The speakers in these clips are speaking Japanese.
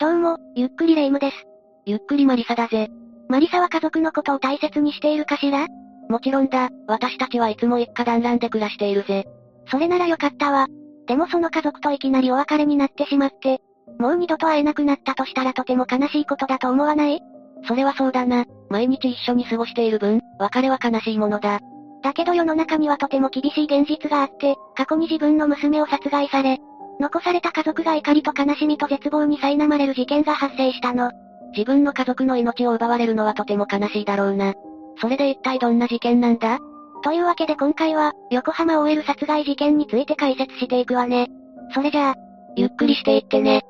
どうも、ゆっくりレ夢ムです。ゆっくりマリサだぜ。マリサは家族のことを大切にしているかしら？もちろんだ、私たちはいつも一家団らんで暮らしているぜ。それならよかったわ。でもその家族といきなりお別れになってしまって、もう二度と会えなくなったとしたらとても悲しいことだと思わない？それはそうだな。毎日一緒に過ごしている分、別れは悲しいものだ。だけど世の中にはとても厳しい現実があって、過去に自分の娘を殺害され、残された家族が怒りと悲しみと絶望に苛まれる事件が発生したの。自分の家族の命を奪われるのはとても悲しいだろうな。それで一体どんな事件なんだ？というわけで今回は、横浜 OL 殺害事件について解説していくわね。それじゃあ、ゆっくりしていってね。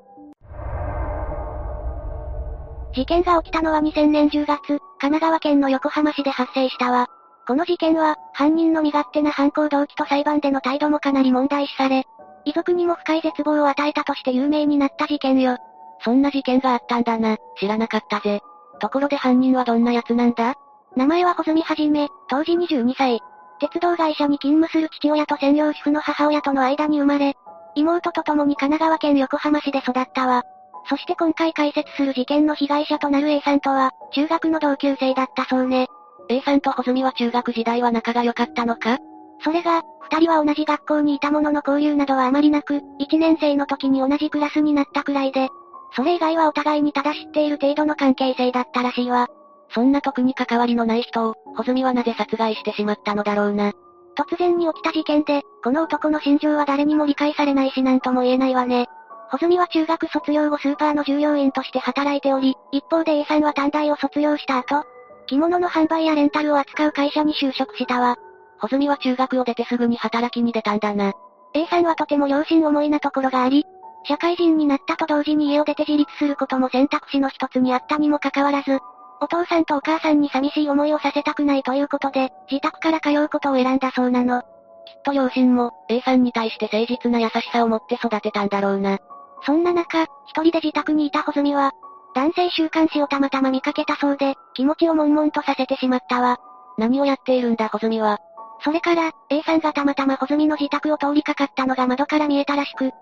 事件が起きたのは2000年10月、神奈川県の横浜市で発生したわ。この事件は、犯人の身勝手な犯行動機と裁判での態度もかなり問題視され、遺族にも深い絶望を与えたとして有名になった事件よ。そんな事件があったんだな、知らなかったぜ。ところで犯人はどんな奴なんだ？名前は穂積はじめ、当時22歳。鉄道会社に勤務する父親と専業主婦の母親との間に生まれ、妹と共に神奈川県横浜市で育ったわ。そして今回解説する事件の被害者となる A さんとは、中学の同級生だったそうね。A さんと穂積は中学時代は仲が良かったのか？それが、二人は同じ学校にいたものの交流などはあまりなく、一年生の時に同じクラスになったくらいで、それ以外はお互いにただ知っている程度の関係性だったらしいわ。そんな特に関わりのない人を、穂積はなぜ殺害してしまったのだろうな。突然に起きた事件で、この男の心情は誰にも理解されないし何とも言えないわね。穂積は中学卒業後スーパーの従業員として働いており、一方で A さんは短大を卒業した後、着物の販売やレンタルを扱う会社に就職したわ。穂積は中学を出てすぐに働きに出たんだな。A さんはとても良心思いなところがあり、社会人になったと同時に家を出て自立することも選択肢の一つにあったにもかかわらず、お父さんとお母さんに寂しい思いをさせたくないということで、自宅から通うことを選んだそうなの。きっと両親も、A さんに対して誠実な優しさを持って育てたんだろうな。そんな中、一人で自宅にいた穂積は、男性週刊誌をたまたま見かけたそうで、気持ちを悶々とさせてしまったわ。何をやっているんだ穂積は。それから、A さんがたまたま穂積の自宅を通りかかったのが窓から見えたらしく、突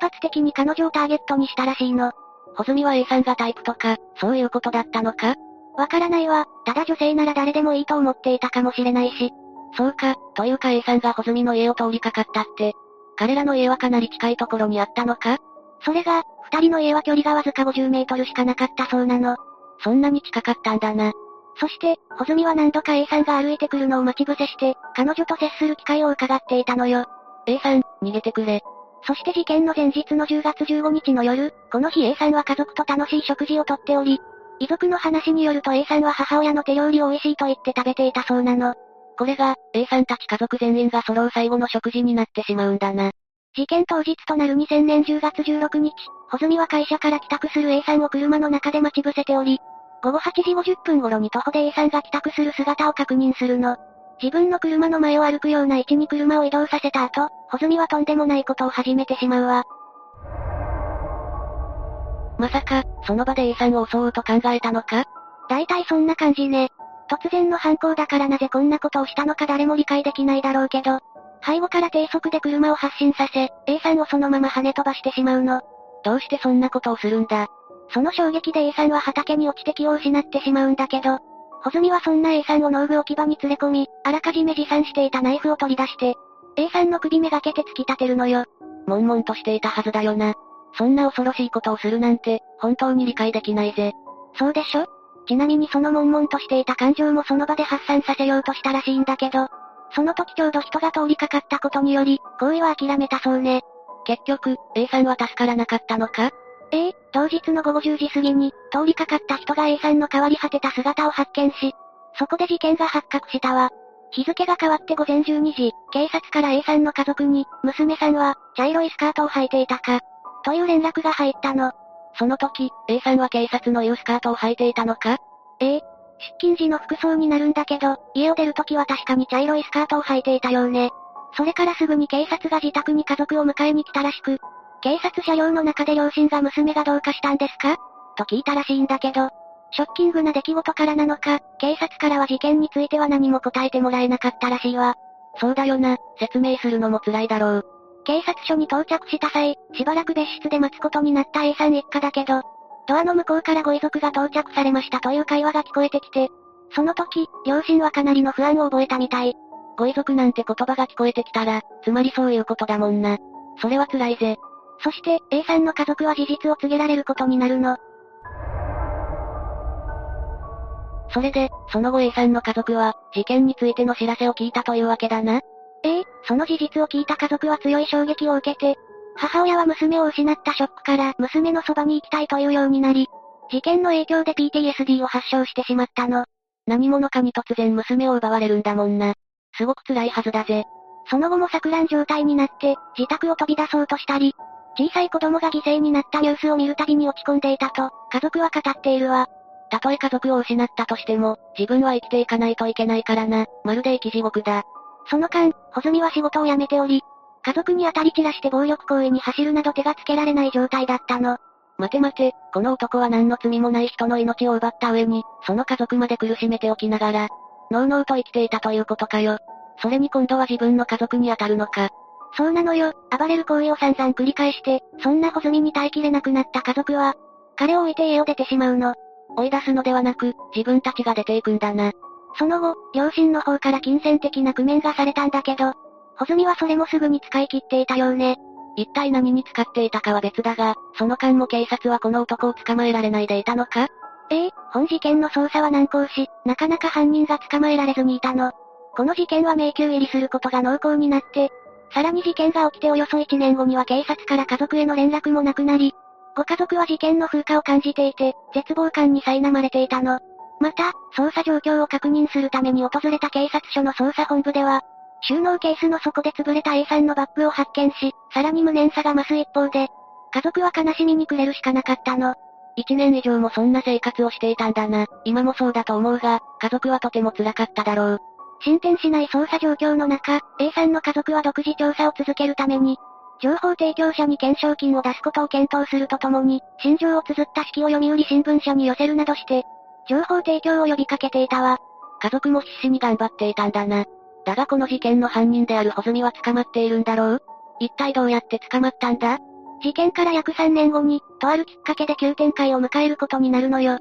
発的に彼女をターゲットにしたらしいの。穂積は A さんがタイプとか、そういうことだったのか？わからないわ、ただ女性なら誰でもいいと思っていたかもしれないし。そうか、というか A さんが穂積の家を通りかかったって。彼らの家はかなり近いところにあったのか？それが、二人の家は距離がわずか50メートルしかなかったそうなの。そんなに近かったんだな。そして、穂積は何度か A さんが歩いてくるのを待ち伏せして、彼女と接する機会を伺っていたのよ。A さん、逃げてくれ。そして事件の前日の10月15日の夜、この日 A さんは家族と楽しい食事をとっており、遺族の話によると A さんは母親の手料理を美味しいと言って食べていたそうなの。これが、A さんたち家族全員が揃う最後の食事になってしまうんだな。事件当日となる2000年10月16日、穂積は会社から帰宅する A さんを車の中で待ち伏せており、午後8時50分頃に徒歩で A さんが帰宅する姿を確認するの。自分の車の前を歩くような位置に車を移動させた後、穂積はとんでもないことを始めてしまうわ。まさか、その場で A さんを襲おうと考えたのか？大体そんな感じね。突然の犯行だからなぜこんなことをしたのか誰も理解できないだろうけど、背後から低速で車を発進させ、A さんをそのまま跳ね飛ばしてしまうの。どうしてそんなことをするんだ？その衝撃で A さんは畑に落ちて気を失ってしまうんだけど、穂積はそんな A さんを農具置き場に連れ込み、あらかじめ持参していたナイフを取り出して、A さんの首めがけて突き立てるのよ。悶々としていたはずだよな。そんな恐ろしいことをするなんて、本当に理解できないぜ。そうでしょ？ちなみにその悶々としていた感情もその場で発散させようとしたらしいんだけど、その時ちょうど人が通りかかったことにより、行為は諦めたそうね。結局、A さんは助からなかったのか？ええ、当日の午後10時過ぎに、通りかかった人が A さんの変わり果てた姿を発見し、そこで事件が発覚したわ。日付が変わって午前12時、警察から A さんの家族に、娘さんは、茶色いスカートを履いていたか、という連絡が入ったの。その時、A さんは警察の言うスカートを履いていたのかええ。出勤時の服装になるんだけど、家を出る時は確かに茶色いスカートを履いていたようね。それからすぐに警察が自宅に家族を迎えに来たらしく、警察車両の中で両親が娘がどうかしたんですか？と聞いたらしいんだけど、ショッキングな出来事からなのか、警察からは事件については何も答えてもらえなかったらしいわ。そうだよな、説明するのも辛いだろう。警察署に到着した際、しばらく別室で待つことになった A さん一家だけど、ドアの向こうからご遺族が到着されましたという会話が聞こえてきて、その時、両親はかなりの不安を覚えたみたい。ご遺族なんて言葉が聞こえてきたら、つまりそういうことだもんな。それは辛いぜ。そして、A さんの家族は事実を告げられることになるの。それで、その後 A さんの家族は、事件についての知らせを聞いたというわけだな。ええ、その事実を聞いた家族は強い衝撃を受けて、母親は娘を失ったショックから娘のそばに行きたいというようになり、事件の影響で PTSD を発症してしまったの。何者かに突然娘を奪われるんだもんな。すごく辛いはずだぜ。その後も錯乱状態になって、自宅を飛び出そうとしたり、小さい子供が犠牲になったニュースを見るたびに落ち込んでいたと、家族は語っているわ。たとえ家族を失ったとしても、自分は生きていかないといけないからな、まるで生き地獄だ。その間、穂積は仕事を辞めており、家族に当たり散らして暴力行為に走るなど手がつけられない状態だったの。待て待て、この男は何の罪もない人の命を奪った上に、その家族まで苦しめておきながら、のうのうと生きていたということかよ。それに今度は自分の家族に当たるのか。そうなのよ、暴れる行為を散々繰り返して、そんな穂積に耐えきれなくなった家族は、彼を置いて家を出てしまうの。追い出すのではなく、自分たちが出ていくんだな。その後、両親の方から金銭的な工面がされたんだけど、穂積はそれもすぐに使い切っていたようね。一体何に使っていたかは別だが、その間も警察はこの男を捕まえられないでいたのか？ええ、本事件の捜査は難航し、なかなか犯人が捕まえられずにいたの。この事件は迷宮入りすることが濃厚になって、さらに事件が起きておよそ1年後には警察から家族への連絡もなくなり、ご家族は事件の風化を感じていて、絶望感に苛まれていたの。また、捜査状況を確認するために訪れた警察署の捜査本部では、収納ケースの底で潰れた A さんのバッグを発見し、さらに無念さが増す一方で、家族は悲しみに暮れるしかなかったの。一年以上もそんな生活をしていたんだな。今もそうだと思うが、家族はとても辛かっただろう。進展しない捜査状況の中、A さんの家族は独自調査を続けるために、情報提供者に懸賞金を出すことを検討するとともに、心情を綴った式を読売新聞社に寄せるなどして、情報提供を呼びかけていたわ。家族も必死に頑張っていたんだな。だがこの事件の犯人である穂積は捕まっているんだろう？一体どうやって捕まったんだ？事件から約3年後に、とあるきっかけで急展開を迎えることになるのよ。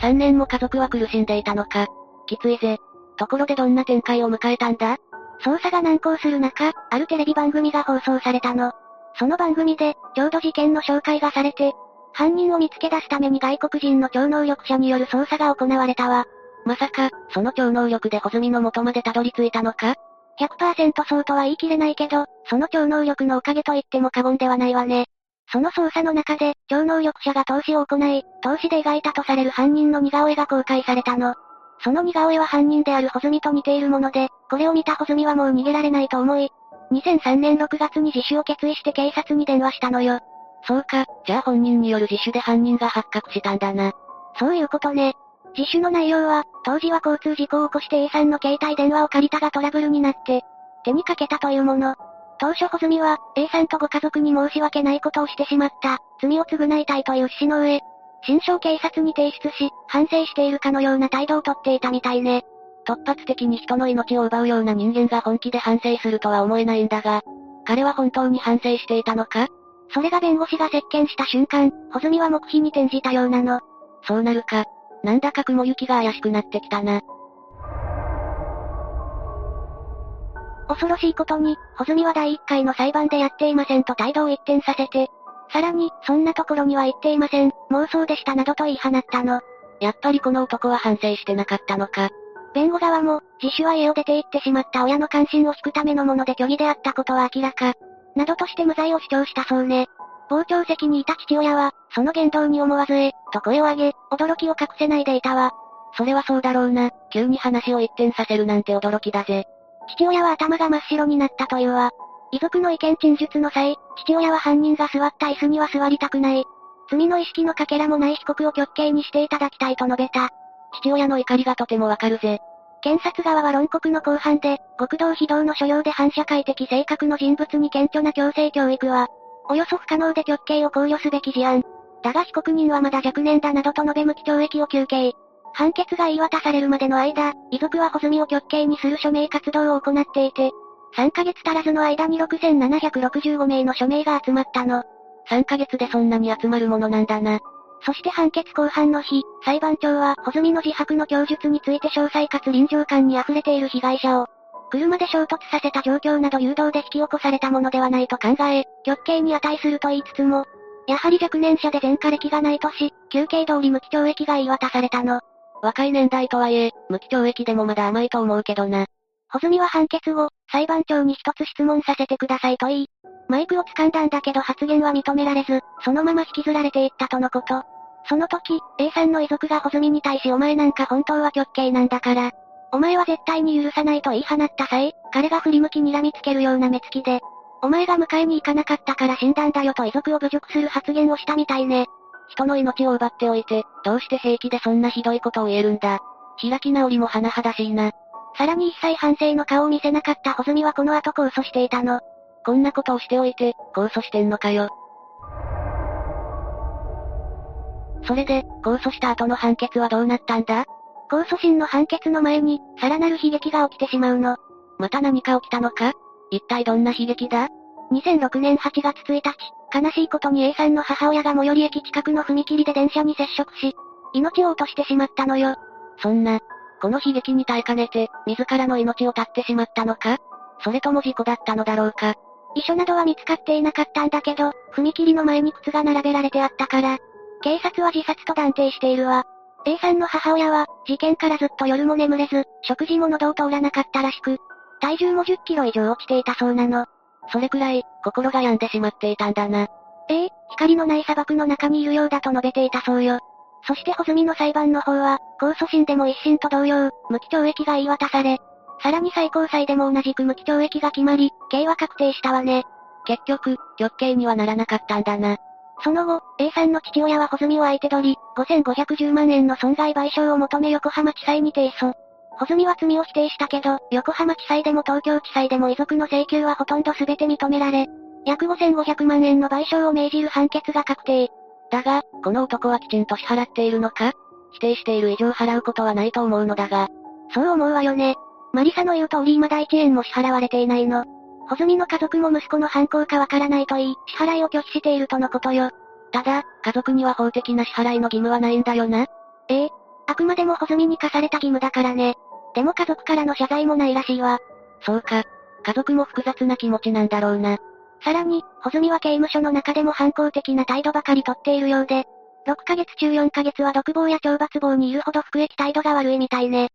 3年も家族は苦しんでいたのか。きついぜ。ところでどんな展開を迎えたんだ？捜査が難航する中、あるテレビ番組が放送されたの。その番組で、ちょうど事件の紹介がされて、犯人を見つけ出すために外国人の超能力者による捜査が行われたわ。まさか、その超能力で穂積の元までたどり着いたのか ?100% そうとは言い切れないけど、その超能力のおかげと言っても過言ではないわね。その捜査の中で、超能力者が投資を行い、投資で描いたとされる犯人の似顔絵が公開されたの。その似顔絵は犯人である穂積と似ているもので、これを見た穂積はもう逃げられないと思い、2003年6月に自首を決意して警察に電話したのよ。そうか、じゃあ本人による自首で犯人が発覚したんだな。そういうことね。自首の内容は、当時は交通事故を起こして A さんの携帯電話を借りたがトラブルになって、手にかけたというもの。当初穂積は、A さんとご家族に申し訳ないことをしてしまった、罪を償いたいという趣旨の上、新章警察に提出し、反省しているかのような態度をとっていたみたいね。突発的に人の命を奪うような人間が本気で反省するとは思えないんだが、彼は本当に反省していたのか？それが弁護士が接見した瞬間、穂積は黙秘に転じたようなの。そうなるか。なんだか雲行きが怪しくなってきたな。恐ろしいことに、穂積は第1回の裁判でやっていませんと態度を一転させて、さらに、そんなところには行っていません、妄想でしたなどと言い放ったの。やっぱりこの男は反省してなかったのか。弁護側も、自首は家を出て行ってしまった親の関心を引くためのもので虚偽であったことは明らか。などとして無罪を主張したそうね。傍聴席にいた父親は、その言動に思わずえ、と声を上げ、驚きを隠せないでいたわ。それはそうだろうな、急に話を一転させるなんて驚きだぜ。父親は頭が真っ白になったというわ。遺族の意見陳述の際、父親は犯人が座った椅子には座りたくない。罪の意識のかけらもない被告を極刑にしていただきたいと述べた。父親の怒りがとてもわかるぜ。検察側は論告の後半で、極道非道の所要で反社会的性格の人物に顕著な強制教育は、およそ不可能で極刑を考慮すべき事案。だが被告人はまだ若年だなどと述べ無期懲役を求刑。判決が言い渡されるまでの間、遺族は穂積を極刑にする署名活動を行っていて、3ヶ月足らずの間に6765名の署名が集まったの。3ヶ月でそんなに集まるものなんだな。そして判決公判の日、裁判長は、穂積の自白の供述について詳細かつ臨場感に溢れている被害者を、車で衝突させた状況など誘導で引き起こされたものではないと考え、極刑に値すると言いつつも、やはり若年者で前科歴がないとし、休刑通り無期懲役が言い渡されたの。若い年代とはいえ、無期懲役でもまだ甘いと思うけどな。穂積は判決後、裁判長に一つ質問させてくださいと言い、マイクを掴んだんだけど発言は認められず、そのまま引きずられていったとのこと。その時、A さんの遺族が穂積に対しお前なんか本当は極刑なんだから、お前は絶対に許さないと言い放った際、彼が振り向き睨みつけるような目つきで、お前が迎えに行かなかったから死んだんだよと遺族を侮辱する発言をしたみたいね。人の命を奪っておいて、どうして平気でそんなひどいことを言えるんだ。開き直りも甚だしいな。さらに一切反省の顔を見せなかった穂積はこの後控訴していたの。こんなことをしておいて、控訴してんのかよ。それで、控訴した後の判決はどうなったんだ？控訴審の判決の前に、さらなる悲劇が起きてしまうの。また何か起きたのか？一体どんな悲劇だ ?2006 年8月1日、悲しいことに A さんの母親が最寄り駅近くの踏切で電車に接触し、命を落としてしまったのよ。そんな、この悲劇に耐えかねて、自らの命を絶ってしまったのか？それとも事故だったのだろうか？遺書などは見つかっていなかったんだけど、踏切の前に靴が並べられてあったから、警察は自殺と断定しているわ。A さんの母親は、事件からずっと夜も眠れず、食事も喉を通らなかったらしく、体重も10キロ以上落ちていたそうなの。それくらい、心が病んでしまっていたんだな。ええ、光のない砂漠の中にいるようだと述べていたそうよ。そして穂積の裁判の方は、控訴審でも一審と同様、無期懲役が言い渡され、さらに最高裁でも同じく無期懲役が決まり、刑は確定したわね。結局、極刑にはならなかったんだな。その後、A さんの父親は穂積を相手取り、5510万円の損害賠償を求め横浜地裁に提訴。穂積は罪を否定したけど、横浜地裁でも東京地裁でも遺族の請求はほとんど全て認められ、約5500万円の賠償を命じる判決が確定。だが、この男はきちんと支払っているのか？否定している以上払うことはないと思うのだが。そう思うわよね。マリサの言う通り未だ1円も支払われていないの。穂積の家族も息子の犯行かわからないと言い、支払いを拒否しているとのことよ。ただ、家族には法的な支払いの義務はないんだよな。ええ。あくまでも穂積に課された義務だからね。でも家族からの謝罪もないらしいわ。そうか。家族も複雑な気持ちなんだろうな。さらに、穂積は刑務所の中でも反抗的な態度ばかりとっているようで、6ヶ月中4ヶ月は独房や懲罰房にいるほど服役態度が悪いみたいね。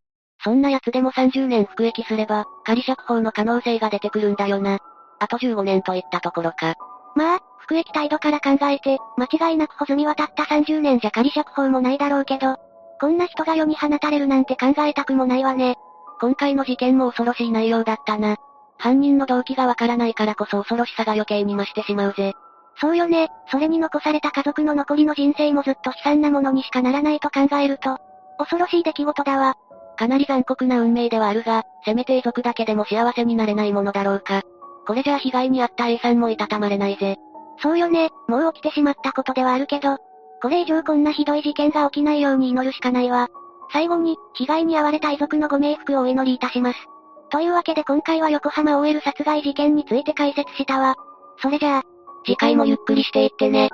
そんな奴でも30年服役すれば、仮釈放の可能性が出てくるんだよな。あと15年といったところか。まあ、服役態度から考えて、間違いなく穂積はたった30年じゃ仮釈放もないだろうけど、こんな人が世に放たれるなんて考えたくもないわね。今回の事件も恐ろしい内容だったな。犯人の動機がわからないからこそ恐ろしさが余計に増してしまうぜ。そうよね、それに残された家族の残りの人生もずっと悲惨なものにしかならないと考えると、恐ろしい出来事だわ。かなり残酷な運命ではあるが、せめて遺族だけでも幸せになれないものだろうか。これじゃあ被害に遭った A さんもいたたまれないぜ。そうよね、もう起きてしまったことではあるけど、これ以上こんなひどい事件が起きないように祈るしかないわ。最後に、被害に遭われた遺族のご冥福をお祈りいたします。というわけで今回は横浜 OL 殺害事件について解説したわ。それじゃあ、次回もゆっくりしていってね。